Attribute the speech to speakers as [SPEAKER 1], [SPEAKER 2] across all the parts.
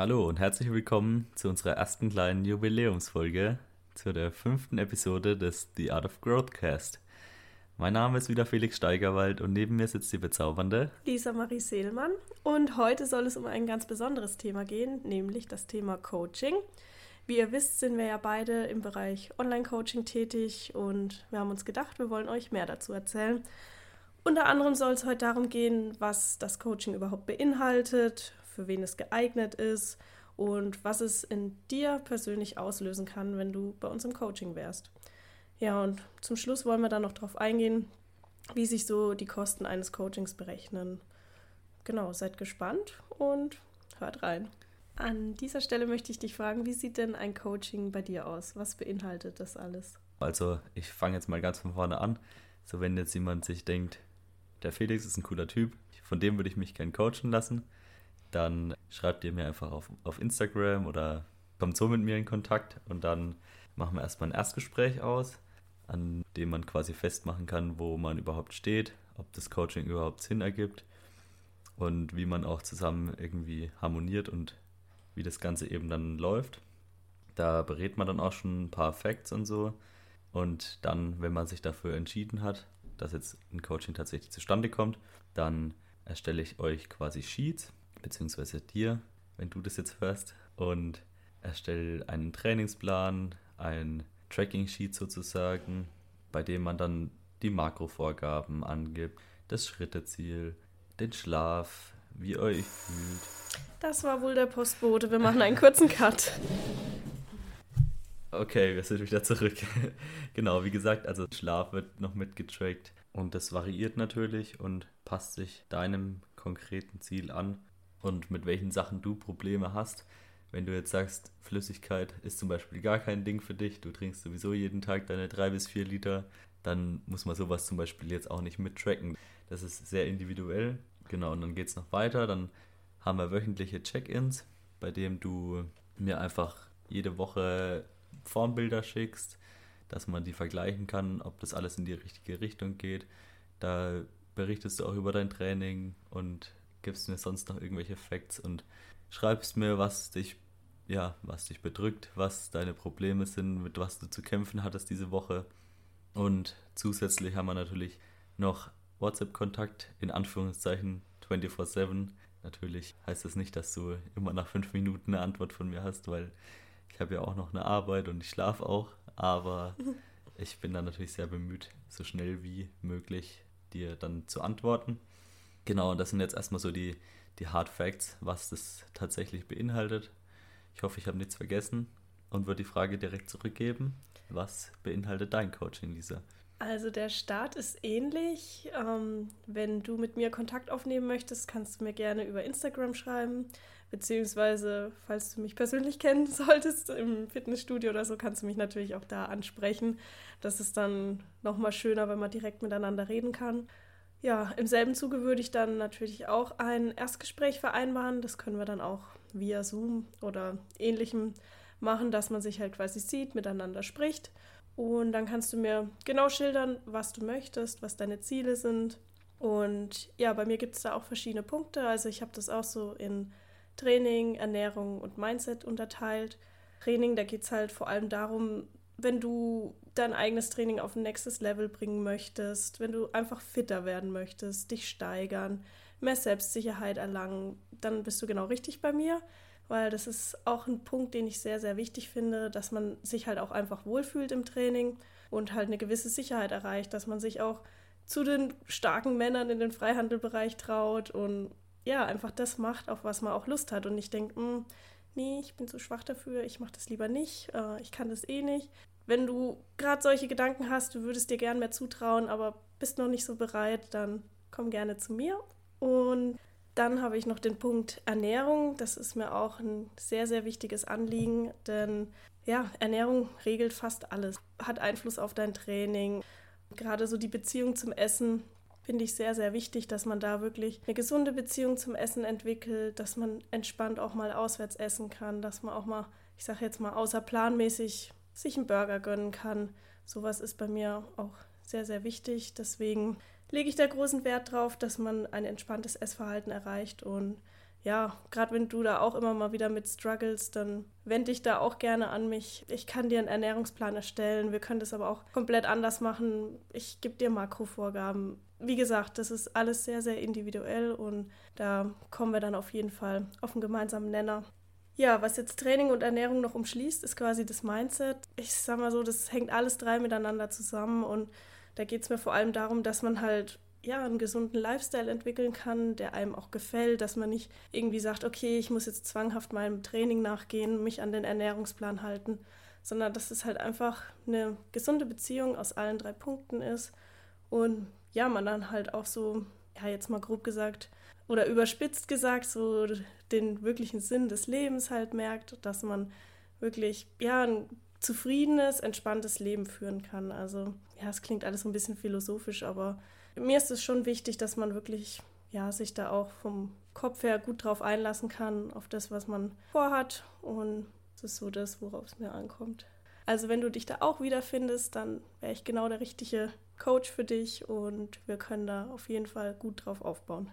[SPEAKER 1] Hallo und herzlich willkommen zu unserer ersten kleinen Jubiläumsfolge, zu der fünften Episode des The Art of Growth Cast. Mein Name ist wieder Felix Steigerwald und neben mir sitzt die bezaubernde
[SPEAKER 2] Lisa Marie Seelmann. Und heute soll es um ein ganz besonderes Thema gehen, nämlich das Thema Coaching. Wie ihr wisst, sind wir ja beide im Bereich Online-Coaching tätig und wir haben uns gedacht, wir wollen euch mehr dazu erzählen. Unter anderem soll es heute darum gehen, was das Coaching überhaupt beinhaltet, für wen es geeignet ist und was es in dir persönlich auslösen kann, wenn du bei uns im Coaching wärst. Ja, und zum Schluss wollen wir dann noch darauf eingehen, wie sich so die Kosten eines Coachings berechnen. Genau, seid gespannt und hört rein. An dieser Stelle möchte ich dich fragen, wie sieht denn ein Coaching bei dir aus? Was beinhaltet das alles?
[SPEAKER 1] Also, ich fange jetzt mal ganz von vorne an. So, wenn jetzt jemand sich denkt, der Felix ist ein cooler Typ, von dem würde ich mich gern coachen lassen, dann schreibt ihr mir einfach auf, auf Instagram oder kommt so mit mir in Kontakt und dann machen wir erstmal ein Erstgespräch aus, an dem man quasi festmachen kann, wo man überhaupt steht, ob das Coaching überhaupt Sinn ergibt und wie man auch zusammen irgendwie harmoniert und wie das Ganze eben dann läuft. Da berät man dann auch schon ein paar Facts und so. Und dann, wenn man sich dafür entschieden hat, dass jetzt ein Coaching tatsächlich zustande kommt, dann erstelle ich euch quasi Sheets, beziehungsweise dir, wenn du das jetzt hörst, und erstelle einen Trainingsplan, ein Tracking-Sheet sozusagen, bei dem man dann die Makrovorgaben angibt, das Schritteziel, den Schlaf, wie ihr euch fühlt.
[SPEAKER 2] Das war wohl der Postbote. Wir machen einen kurzen Cut.
[SPEAKER 1] Okay, wir sind wieder zurück. genau, wie gesagt, also Schlaf wird noch mitgetrackt und das variiert natürlich und passt sich deinem konkreten Ziel an und mit welchen Sachen du Probleme hast. Wenn du jetzt sagst, Flüssigkeit ist zum Beispiel gar kein Ding für dich, du trinkst sowieso jeden Tag deine drei bis vier Liter, dann muss man sowas zum Beispiel jetzt auch nicht mittracken. Das ist sehr individuell. Genau, und dann geht es noch weiter. Dann haben wir wöchentliche Check-ins, bei dem du mir einfach jede Woche Formbilder schickst, dass man die vergleichen kann, ob das alles in die richtige Richtung geht. Da berichtest du auch über dein Training und gibst mir sonst noch irgendwelche Facts und schreibst mir, was dich, ja, was dich bedrückt, was deine Probleme sind, mit was du zu kämpfen hattest diese Woche. Und zusätzlich haben wir natürlich noch WhatsApp-Kontakt, in Anführungszeichen 24-7. Natürlich heißt das nicht, dass du immer nach fünf Minuten eine Antwort von mir hast, weil ich habe ja auch noch eine Arbeit und ich schlafe auch. Aber ich bin dann natürlich sehr bemüht, so schnell wie möglich dir dann zu antworten. Genau, das sind jetzt erstmal so die, die Hard Facts, was das tatsächlich beinhaltet. Ich hoffe, ich habe nichts vergessen und würde die Frage direkt zurückgeben. Was beinhaltet dein Coaching, Lisa?
[SPEAKER 2] Also der Start ist ähnlich. Ähm, wenn du mit mir Kontakt aufnehmen möchtest, kannst du mir gerne über Instagram schreiben. Beziehungsweise, falls du mich persönlich kennen solltest, im Fitnessstudio oder so, kannst du mich natürlich auch da ansprechen. Das ist dann nochmal schöner, wenn man direkt miteinander reden kann. Ja, im selben Zuge würde ich dann natürlich auch ein Erstgespräch vereinbaren. Das können wir dann auch via Zoom oder ähnlichem machen, dass man sich halt quasi sieht, miteinander spricht. Und dann kannst du mir genau schildern, was du möchtest, was deine Ziele sind. Und ja, bei mir gibt es da auch verschiedene Punkte. Also ich habe das auch so in Training, Ernährung und Mindset unterteilt. Training, da geht es halt vor allem darum, wenn du dein eigenes Training auf ein nächstes Level bringen möchtest, wenn du einfach fitter werden möchtest, dich steigern, mehr Selbstsicherheit erlangen, dann bist du genau richtig bei mir, weil das ist auch ein Punkt, den ich sehr, sehr wichtig finde, dass man sich halt auch einfach wohlfühlt im Training und halt eine gewisse Sicherheit erreicht, dass man sich auch zu den starken Männern in den Freihandelbereich traut und ja, einfach das macht, auf was man auch Lust hat. Und nicht denkt, hm, nee, ich bin zu schwach dafür, ich mache das lieber nicht, äh, ich kann das eh nicht wenn du gerade solche Gedanken hast, du würdest dir gern mehr zutrauen, aber bist noch nicht so bereit, dann komm gerne zu mir. Und dann habe ich noch den Punkt Ernährung. Das ist mir auch ein sehr, sehr wichtiges Anliegen, denn ja, Ernährung regelt fast alles, hat Einfluss auf dein Training. Gerade so die Beziehung zum Essen finde ich sehr, sehr wichtig, dass man da wirklich eine gesunde Beziehung zum Essen entwickelt, dass man entspannt auch mal auswärts essen kann, dass man auch mal, ich sage jetzt mal, außerplanmäßig sich einen Burger gönnen kann. Sowas ist bei mir auch sehr, sehr wichtig. Deswegen lege ich da großen Wert drauf, dass man ein entspanntes Essverhalten erreicht. Und ja, gerade wenn du da auch immer mal wieder mit struggles, dann wende dich da auch gerne an mich. Ich kann dir einen Ernährungsplan erstellen. Wir können das aber auch komplett anders machen. Ich gebe dir Makrovorgaben. Wie gesagt, das ist alles sehr, sehr individuell und da kommen wir dann auf jeden Fall auf einen gemeinsamen Nenner. Ja, was jetzt Training und Ernährung noch umschließt, ist quasi das Mindset. Ich sag mal so, das hängt alles drei miteinander zusammen und da geht es mir vor allem darum, dass man halt ja, einen gesunden Lifestyle entwickeln kann, der einem auch gefällt, dass man nicht irgendwie sagt, okay, ich muss jetzt zwanghaft meinem Training nachgehen, mich an den Ernährungsplan halten, sondern dass es halt einfach eine gesunde Beziehung aus allen drei Punkten ist und ja, man dann halt auch so, ja, jetzt mal grob gesagt oder überspitzt gesagt, so den wirklichen Sinn des Lebens halt merkt, dass man wirklich, ja, ein zufriedenes, entspanntes Leben führen kann. Also, ja, es klingt alles so ein bisschen philosophisch, aber mir ist es schon wichtig, dass man wirklich ja, sich da auch vom Kopf her gut drauf einlassen kann, auf das, was man vorhat. Und das ist so das, worauf es mir ankommt. Also wenn du dich da auch wiederfindest, dann wäre ich genau der richtige Coach für dich und wir können da auf jeden Fall gut drauf aufbauen.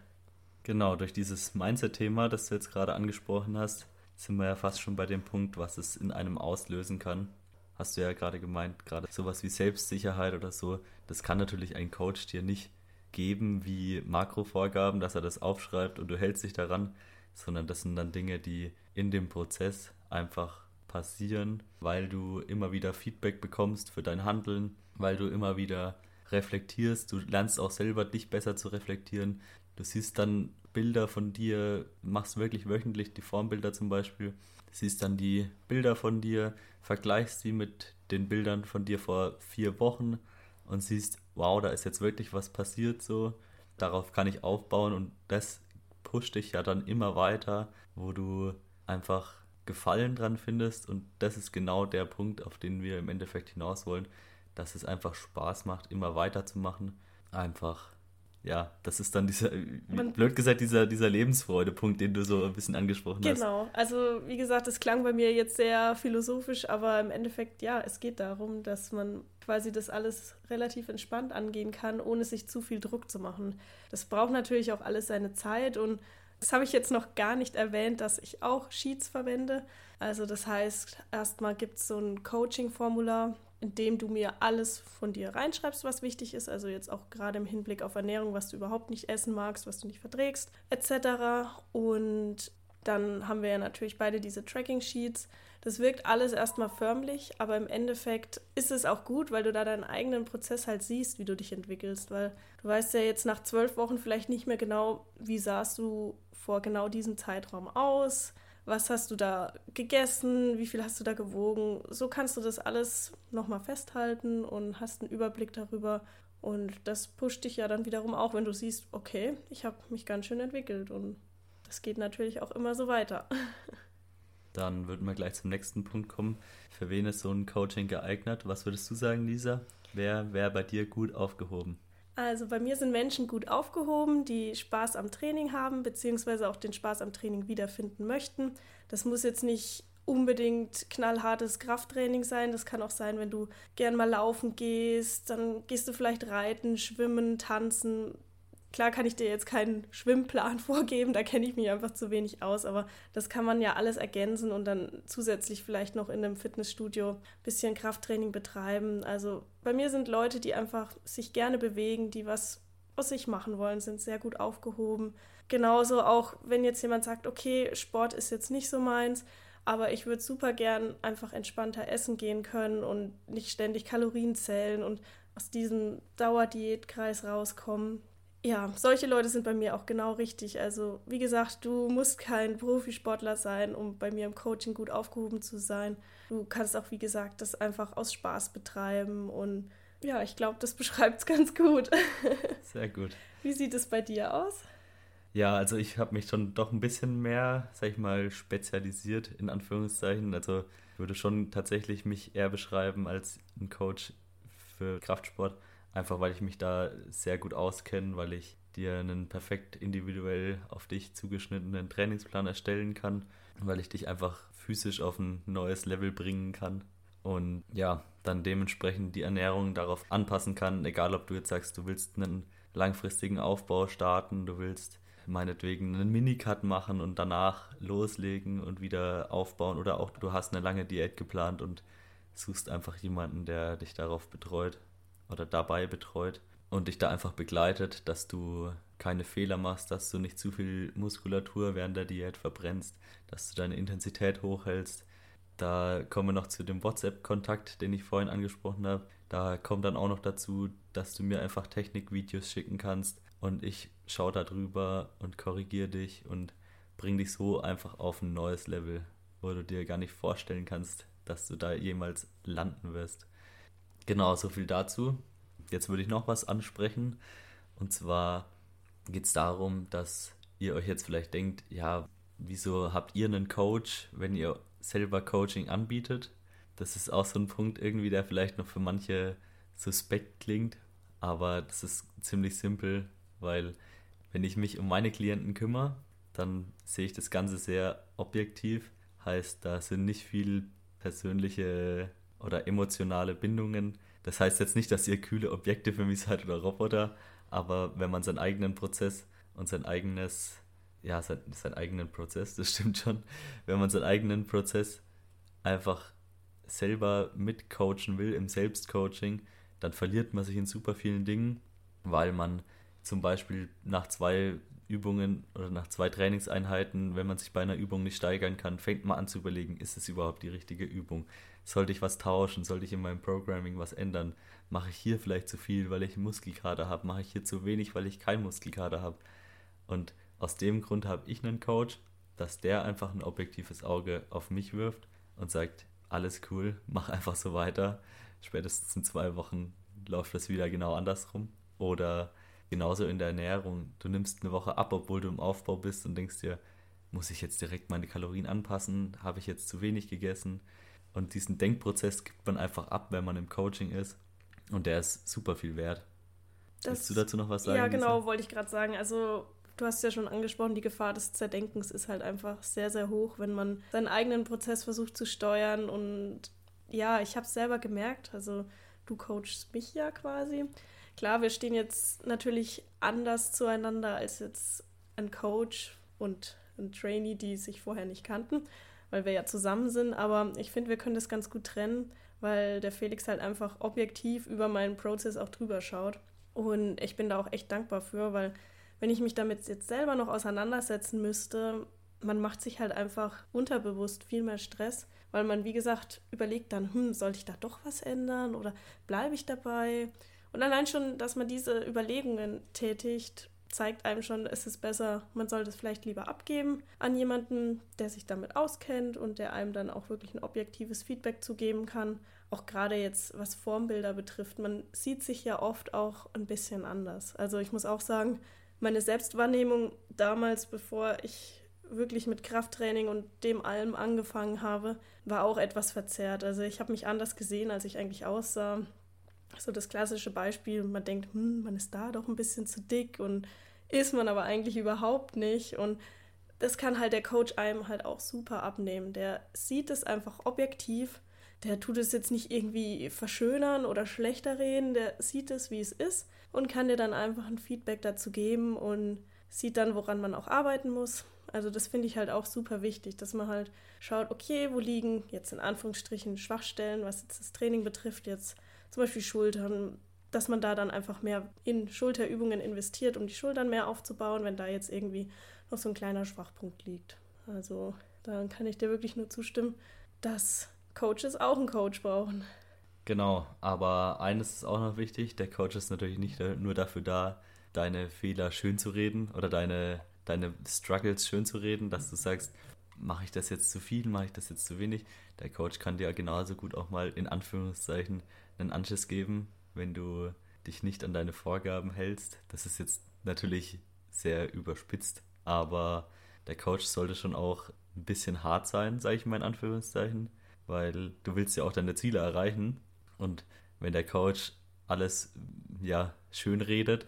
[SPEAKER 1] Genau, durch dieses Mindset-Thema, das du jetzt gerade angesprochen hast, sind wir ja fast schon bei dem Punkt, was es in einem auslösen kann. Hast du ja gerade gemeint, gerade sowas wie Selbstsicherheit oder so, das kann natürlich ein Coach dir nicht geben wie Makrovorgaben, dass er das aufschreibt und du hältst dich daran, sondern das sind dann Dinge, die in dem Prozess einfach passieren, weil du immer wieder Feedback bekommst für dein Handeln, weil du immer wieder reflektierst, du lernst auch selber dich besser zu reflektieren. Du siehst dann Bilder von dir, machst wirklich wöchentlich die Formbilder zum Beispiel, siehst dann die Bilder von dir, vergleichst sie mit den Bildern von dir vor vier Wochen und siehst, wow, da ist jetzt wirklich was passiert so. Darauf kann ich aufbauen und das pusht dich ja dann immer weiter, wo du einfach Gefallen dran findest und das ist genau der Punkt, auf den wir im Endeffekt hinaus wollen, dass es einfach Spaß macht, immer weiterzumachen. Einfach ja, das ist dann dieser, Man, blöd gesagt, dieser, dieser Lebensfreude-Punkt, den du so ein bisschen angesprochen
[SPEAKER 2] genau.
[SPEAKER 1] hast.
[SPEAKER 2] Genau, also wie gesagt, es klang bei mir jetzt sehr philosophisch, aber im Endeffekt, ja, es geht darum, dass man quasi das alles relativ entspannt angehen kann, ohne sich zu viel Druck zu machen. Das braucht natürlich auch alles seine Zeit und das habe ich jetzt noch gar nicht erwähnt, dass ich auch Sheets verwende. Also das heißt, erstmal gibt es so ein Coaching-Formular, indem du mir alles von dir reinschreibst, was wichtig ist, also jetzt auch gerade im Hinblick auf Ernährung, was du überhaupt nicht essen magst, was du nicht verträgst, etc. Und dann haben wir ja natürlich beide diese Tracking-Sheets. Das wirkt alles erstmal förmlich, aber im Endeffekt ist es auch gut, weil du da deinen eigenen Prozess halt siehst, wie du dich entwickelst, weil du weißt ja jetzt nach zwölf Wochen vielleicht nicht mehr genau, wie sahst du vor genau diesem Zeitraum aus, was hast du da gegessen, wie viel hast du da gewogen. So kannst du das alles nochmal festhalten und hast einen Überblick darüber. Und das pusht dich ja dann wiederum auch, wenn du siehst, okay, ich habe mich ganz schön entwickelt. Und das geht natürlich auch immer so weiter.
[SPEAKER 1] Dann würden wir gleich zum nächsten Punkt kommen. Für wen ist so ein Coaching geeignet? Was würdest du sagen, Lisa? Wer wäre bei dir gut aufgehoben?
[SPEAKER 2] Also bei mir sind Menschen gut aufgehoben, die Spaß am Training haben, beziehungsweise auch den Spaß am Training wiederfinden möchten. Das muss jetzt nicht unbedingt knallhartes Krafttraining sein. Das kann auch sein, wenn du gern mal laufen gehst, dann gehst du vielleicht reiten, schwimmen, tanzen, Klar kann ich dir jetzt keinen Schwimmplan vorgeben, da kenne ich mich einfach zu wenig aus, aber das kann man ja alles ergänzen und dann zusätzlich vielleicht noch in einem Fitnessstudio ein bisschen Krafttraining betreiben. Also bei mir sind Leute, die einfach sich gerne bewegen, die was aus sich machen wollen, sind sehr gut aufgehoben. Genauso auch, wenn jetzt jemand sagt, okay, Sport ist jetzt nicht so meins, aber ich würde super gern einfach entspannter essen gehen können und nicht ständig Kalorien zählen und aus diesem Dauerdiätkreis rauskommen ja, solche Leute sind bei mir auch genau richtig. Also, wie gesagt, du musst kein Profisportler sein, um bei mir im Coaching gut aufgehoben zu sein. Du kannst auch, wie gesagt, das einfach aus Spaß betreiben. Und ja, ich glaube, das beschreibt es ganz gut.
[SPEAKER 1] Sehr gut.
[SPEAKER 2] Wie sieht es bei dir aus?
[SPEAKER 1] Ja, also ich habe mich schon doch ein bisschen mehr, sag ich mal, spezialisiert, in Anführungszeichen. Also ich würde schon tatsächlich mich eher beschreiben als ein Coach für Kraftsport. Einfach weil ich mich da sehr gut auskenne, weil ich dir einen perfekt individuell auf dich zugeschnittenen Trainingsplan erstellen kann, weil ich dich einfach physisch auf ein neues Level bringen kann und ja, dann dementsprechend die Ernährung darauf anpassen kann, egal ob du jetzt sagst, du willst einen langfristigen Aufbau starten, du willst meinetwegen einen Minicut machen und danach loslegen und wieder aufbauen. Oder auch du hast eine lange Diät geplant und suchst einfach jemanden, der dich darauf betreut oder dabei betreut und dich da einfach begleitet, dass du keine Fehler machst, dass du nicht zu viel Muskulatur während der Diät verbrennst, dass du deine Intensität hochhältst. Da kommen wir noch zu dem WhatsApp-Kontakt, den ich vorhin angesprochen habe. Da kommt dann auch noch dazu, dass du mir einfach Technikvideos schicken kannst und ich schaue da drüber und korrigiere dich und bring dich so einfach auf ein neues Level, wo du dir gar nicht vorstellen kannst, dass du da jemals landen wirst. Genau, so viel dazu. Jetzt würde ich noch was ansprechen. Und zwar geht es darum, dass ihr euch jetzt vielleicht denkt, ja, wieso habt ihr einen Coach, wenn ihr selber Coaching anbietet? Das ist auch so ein Punkt irgendwie, der vielleicht noch für manche suspekt klingt, aber das ist ziemlich simpel, weil wenn ich mich um meine Klienten kümmere, dann sehe ich das Ganze sehr objektiv. Heißt, da sind nicht viel persönliche oder emotionale Bindungen. Das heißt jetzt nicht, dass ihr kühle Objekte für mich seid oder Roboter, aber wenn man seinen eigenen Prozess und sein eigenes, ja, sein, seinen eigenen Prozess, das stimmt schon, wenn man seinen eigenen Prozess einfach selber mitcoachen will im Selbstcoaching, dann verliert man sich in super vielen Dingen, weil man zum Beispiel nach zwei Übungen oder nach zwei Trainingseinheiten, wenn man sich bei einer Übung nicht steigern kann, fängt man an zu überlegen, ist es überhaupt die richtige Übung? Sollte ich was tauschen? Sollte ich in meinem Programming was ändern? Mache ich hier vielleicht zu viel, weil ich einen Muskelkater habe? Mache ich hier zu wenig, weil ich keinen Muskelkater habe? Und aus dem Grund habe ich einen Coach, dass der einfach ein objektives Auge auf mich wirft und sagt, alles cool, mach einfach so weiter. Spätestens in zwei Wochen läuft das wieder genau andersrum. Oder genauso in der Ernährung. Du nimmst eine Woche ab, obwohl du im Aufbau bist und denkst dir, muss ich jetzt direkt meine Kalorien anpassen? Habe ich jetzt zu wenig gegessen? Und diesen Denkprozess gibt man einfach ab, wenn man im Coaching ist. Und der ist super viel wert. Das, Willst du dazu noch was sagen?
[SPEAKER 2] Ja, genau, Lisa? wollte ich gerade sagen. Also, du hast ja schon angesprochen, die Gefahr des Zerdenkens ist halt einfach sehr, sehr hoch, wenn man seinen eigenen Prozess versucht zu steuern. Und ja, ich habe es selber gemerkt. Also, du coachst mich ja quasi. Klar, wir stehen jetzt natürlich anders zueinander als jetzt ein Coach und ein Trainee, die sich vorher nicht kannten weil wir ja zusammen sind. Aber ich finde, wir können das ganz gut trennen, weil der Felix halt einfach objektiv über meinen Prozess auch drüber schaut. Und ich bin da auch echt dankbar für, weil wenn ich mich damit jetzt selber noch auseinandersetzen müsste, man macht sich halt einfach unterbewusst viel mehr Stress, weil man, wie gesagt, überlegt dann, hm, soll ich da doch was ändern oder bleibe ich dabei? Und allein schon, dass man diese Überlegungen tätigt, zeigt einem schon, es ist besser, man sollte es vielleicht lieber abgeben an jemanden, der sich damit auskennt und der einem dann auch wirklich ein objektives Feedback zu geben kann. Auch gerade jetzt, was Formbilder betrifft, man sieht sich ja oft auch ein bisschen anders. Also ich muss auch sagen, meine Selbstwahrnehmung damals, bevor ich wirklich mit Krafttraining und dem allem angefangen habe, war auch etwas verzerrt. Also ich habe mich anders gesehen, als ich eigentlich aussah so das klassische Beispiel, man denkt, hm, man ist da doch ein bisschen zu dick und ist man aber eigentlich überhaupt nicht. Und das kann halt der Coach einem halt auch super abnehmen. Der sieht es einfach objektiv. Der tut es jetzt nicht irgendwie verschönern oder schlechter reden. Der sieht es, wie es ist und kann dir dann einfach ein Feedback dazu geben und sieht dann, woran man auch arbeiten muss. Also das finde ich halt auch super wichtig, dass man halt schaut, okay, wo liegen jetzt in Anführungsstrichen Schwachstellen, was jetzt das Training betrifft, jetzt zum Beispiel Schultern, dass man da dann einfach mehr in Schulterübungen investiert, um die Schultern mehr aufzubauen, wenn da jetzt irgendwie noch so ein kleiner Schwachpunkt liegt. Also da kann ich dir wirklich nur zustimmen, dass Coaches auch einen Coach brauchen.
[SPEAKER 1] Genau, aber eines ist auch noch wichtig, der Coach ist natürlich nicht nur dafür da, deine Fehler schön zu reden oder deine, deine Struggles schön zu reden, dass du sagst, mache ich das jetzt zu viel, mache ich das jetzt zu wenig. Der Coach kann dir genauso gut auch mal in Anführungszeichen einen Anschiss geben, wenn du dich nicht an deine Vorgaben hältst. Das ist jetzt natürlich sehr überspitzt, aber der Coach sollte schon auch ein bisschen hart sein, sage ich mal in Anführungszeichen, weil du willst ja auch deine Ziele erreichen und wenn der Coach alles ja schön redet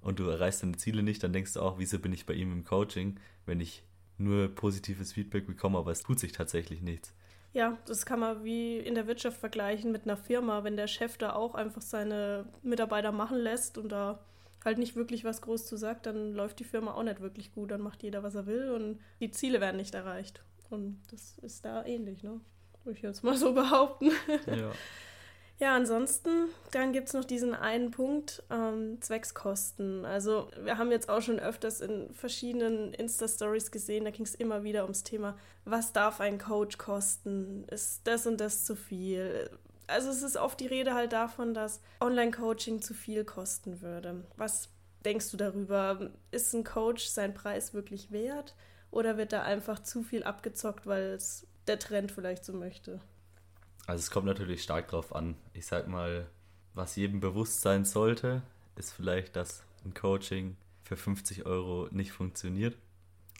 [SPEAKER 1] und du erreichst deine Ziele nicht, dann denkst du auch, wieso bin ich bei ihm im Coaching, wenn ich nur positives Feedback bekomme, aber es tut sich tatsächlich nichts.
[SPEAKER 2] Ja, das kann man wie in der Wirtschaft vergleichen mit einer Firma, wenn der Chef da auch einfach seine Mitarbeiter machen lässt und da halt nicht wirklich was groß zu sagt, dann läuft die Firma auch nicht wirklich gut. Dann macht jeder, was er will und die Ziele werden nicht erreicht. Und das ist da ähnlich, ne? Würde ich jetzt mal so behaupten. Ja. Ja, ansonsten, dann gibt es noch diesen einen Punkt, ähm, Zweckskosten. Also wir haben jetzt auch schon öfters in verschiedenen Insta-Stories gesehen, da ging es immer wieder ums Thema, was darf ein Coach kosten? Ist das und das zu viel? Also es ist oft die Rede halt davon, dass Online-Coaching zu viel kosten würde. Was denkst du darüber? Ist ein Coach sein Preis wirklich wert? Oder wird da einfach zu viel abgezockt, weil es der Trend vielleicht so möchte?
[SPEAKER 1] Also es kommt natürlich stark drauf an. Ich sag mal, was jedem bewusst sein sollte, ist vielleicht, dass ein Coaching für 50 Euro nicht funktioniert.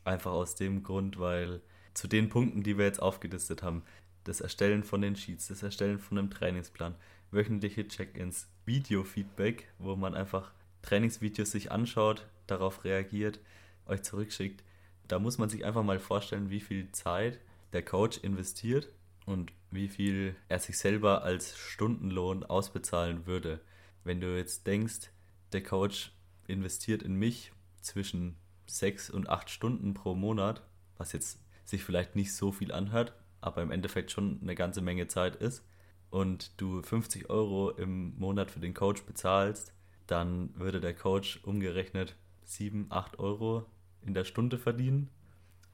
[SPEAKER 1] Einfach aus dem Grund, weil zu den Punkten, die wir jetzt aufgelistet haben, das Erstellen von den Sheets, das Erstellen von einem Trainingsplan, wöchentliche Check-ins, Video-Feedback, wo man einfach Trainingsvideos sich anschaut, darauf reagiert, euch zurückschickt. Da muss man sich einfach mal vorstellen, wie viel Zeit der Coach investiert und wie viel er sich selber als Stundenlohn ausbezahlen würde. Wenn du jetzt denkst, der Coach investiert in mich zwischen sechs und acht Stunden pro Monat, was jetzt sich vielleicht nicht so viel anhört, aber im Endeffekt schon eine ganze Menge Zeit ist, und du 50 Euro im Monat für den Coach bezahlst, dann würde der Coach umgerechnet 7, 8 Euro in der Stunde verdienen.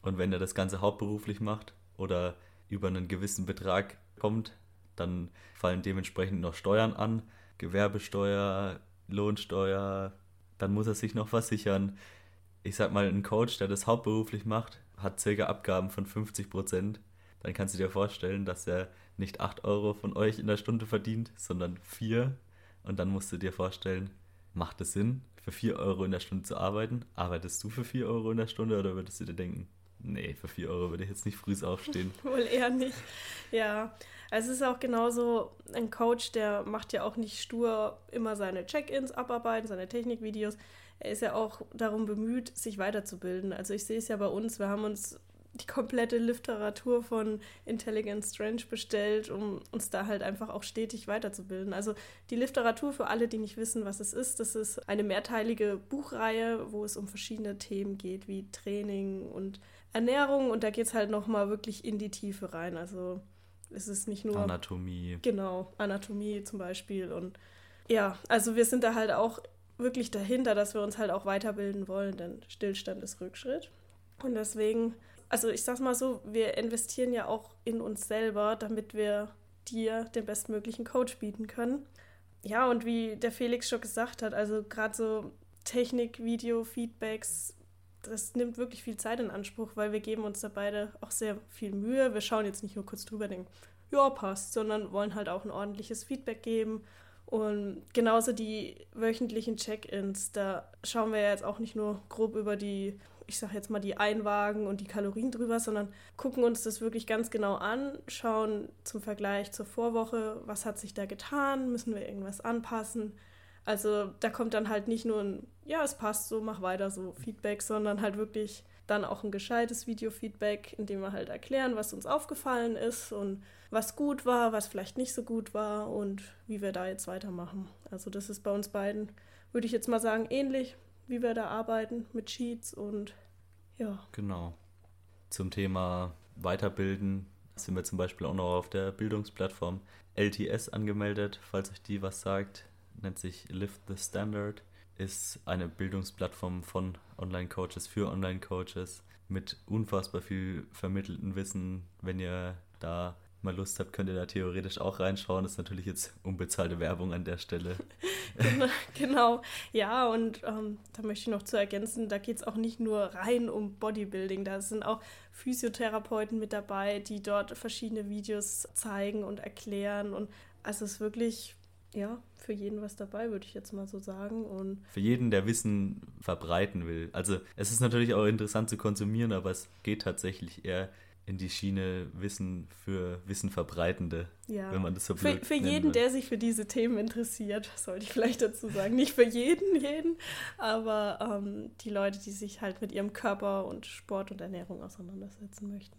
[SPEAKER 1] Und wenn er das Ganze hauptberuflich macht oder über einen gewissen Betrag kommt, dann fallen dementsprechend noch Steuern an, Gewerbesteuer, Lohnsteuer, dann muss er sich noch versichern. Ich sag mal, ein Coach, der das hauptberuflich macht, hat circa Abgaben von 50 Prozent. Dann kannst du dir vorstellen, dass er nicht 8 Euro von euch in der Stunde verdient, sondern 4. Und dann musst du dir vorstellen, macht es Sinn, für 4 Euro in der Stunde zu arbeiten? Arbeitest du für 4 Euro in der Stunde oder würdest du dir denken, Nee, für 4 Euro würde ich jetzt nicht früh aufstehen.
[SPEAKER 2] Wohl eher nicht. Ja, also es ist auch genauso, ein Coach, der macht ja auch nicht stur immer seine Check-ins abarbeiten, seine Technikvideos. Er ist ja auch darum bemüht, sich weiterzubilden. Also ich sehe es ja bei uns, wir haben uns die komplette Literatur von Intelligent Strange bestellt, um uns da halt einfach auch stetig weiterzubilden. Also die Literatur für alle, die nicht wissen, was es ist, das ist eine mehrteilige Buchreihe, wo es um verschiedene Themen geht, wie Training und Ernährung und da geht es halt nochmal wirklich in die Tiefe rein. Also es ist nicht nur.
[SPEAKER 1] Anatomie.
[SPEAKER 2] Genau, Anatomie zum Beispiel. Und ja, also wir sind da halt auch wirklich dahinter, dass wir uns halt auch weiterbilden wollen, denn Stillstand ist Rückschritt. Und deswegen, also ich sag's mal so, wir investieren ja auch in uns selber, damit wir dir den bestmöglichen Coach bieten können. Ja, und wie der Felix schon gesagt hat, also gerade so Technik, Video, Feedbacks, das nimmt wirklich viel Zeit in Anspruch, weil wir geben uns da beide auch sehr viel Mühe. Wir schauen jetzt nicht nur kurz drüber, denken, ja, passt, sondern wollen halt auch ein ordentliches Feedback geben. Und genauso die wöchentlichen Check-ins, da schauen wir jetzt auch nicht nur grob über die, ich sag jetzt mal, die Einwagen und die Kalorien drüber, sondern gucken uns das wirklich ganz genau an, schauen zum Vergleich zur Vorwoche, was hat sich da getan, müssen wir irgendwas anpassen also da kommt dann halt nicht nur ein, ja, es passt so, mach weiter so Feedback, sondern halt wirklich dann auch ein gescheites Video-Feedback, in dem wir halt erklären, was uns aufgefallen ist und was gut war, was vielleicht nicht so gut war und wie wir da jetzt weitermachen. Also das ist bei uns beiden, würde ich jetzt mal sagen, ähnlich, wie wir da arbeiten mit Sheets und ja.
[SPEAKER 1] Genau. Zum Thema Weiterbilden sind wir zum Beispiel auch noch auf der Bildungsplattform LTS angemeldet, falls euch die was sagt nennt sich Lift the Standard, ist eine Bildungsplattform von Online-Coaches für Online-Coaches mit unfassbar viel vermitteltem Wissen. Wenn ihr da mal Lust habt, könnt ihr da theoretisch auch reinschauen. Das ist natürlich jetzt unbezahlte Werbung an der Stelle.
[SPEAKER 2] genau, genau. ja, und ähm, da möchte ich noch zu ergänzen, da geht es auch nicht nur rein um Bodybuilding, da sind auch Physiotherapeuten mit dabei, die dort verschiedene Videos zeigen und erklären. Und also es ist wirklich ja, für jeden was dabei, würde ich jetzt mal so sagen. Und
[SPEAKER 1] für jeden, der Wissen verbreiten will. Also es ist natürlich auch interessant zu konsumieren, aber es geht tatsächlich eher in die Schiene Wissen für Wissen verbreitende, ja. wenn man das so
[SPEAKER 2] blöd Für, für jeden, will. der sich für diese Themen interessiert, sollte ich vielleicht dazu sagen. Nicht für jeden, jeden, aber ähm, die Leute, die sich halt mit ihrem Körper und Sport und Ernährung auseinandersetzen möchten.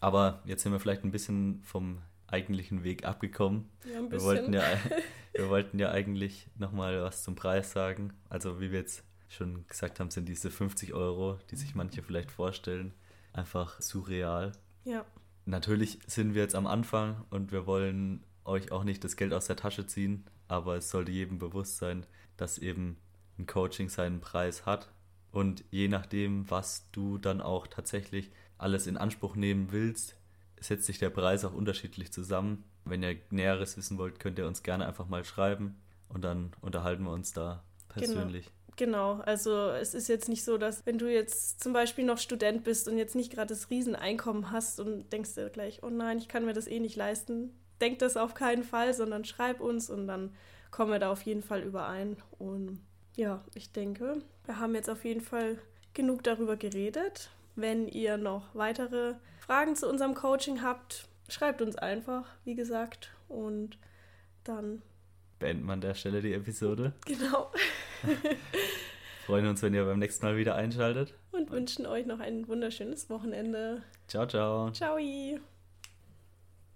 [SPEAKER 1] Aber jetzt sind wir vielleicht ein bisschen vom eigentlichen Weg abgekommen.
[SPEAKER 2] Ja, ein
[SPEAKER 1] Wir
[SPEAKER 2] bisschen.
[SPEAKER 1] wollten ja, wir wollten ja eigentlich nochmal was zum Preis sagen. Also wie wir jetzt schon gesagt haben, sind diese 50 Euro, die sich manche vielleicht vorstellen, einfach surreal.
[SPEAKER 2] ja,
[SPEAKER 1] Natürlich sind wir jetzt am Anfang und wir wollen euch auch nicht das Geld aus der Tasche ziehen, aber es sollte jedem bewusst sein, dass eben ein Coaching seinen Preis hat. Und je nachdem, was du dann auch tatsächlich alles in Anspruch nehmen willst, setzt sich der Preis auch unterschiedlich zusammen. Wenn ihr Näheres wissen wollt, könnt ihr uns gerne einfach mal schreiben und dann unterhalten wir uns da persönlich.
[SPEAKER 2] Genau, also es ist jetzt nicht so, dass wenn du jetzt zum Beispiel noch Student bist und jetzt nicht gerade das Rieseneinkommen hast und denkst dir gleich, oh nein, ich kann mir das eh nicht leisten, denk das auf keinen Fall, sondern schreib uns und dann kommen wir da auf jeden Fall überein. Und ja, ich denke, wir haben jetzt auf jeden Fall genug darüber geredet. Wenn ihr noch weitere Fragen zu unserem Coaching habt, schreibt uns einfach, wie gesagt, und dann
[SPEAKER 1] Beenden wir an der Stelle die Episode.
[SPEAKER 2] genau.
[SPEAKER 1] Freuen uns, wenn ihr beim nächsten Mal wieder einschaltet.
[SPEAKER 2] und wünschen euch noch ein wunderschönes Wochenende.
[SPEAKER 1] Ciao, ciao.
[SPEAKER 2] Ciao!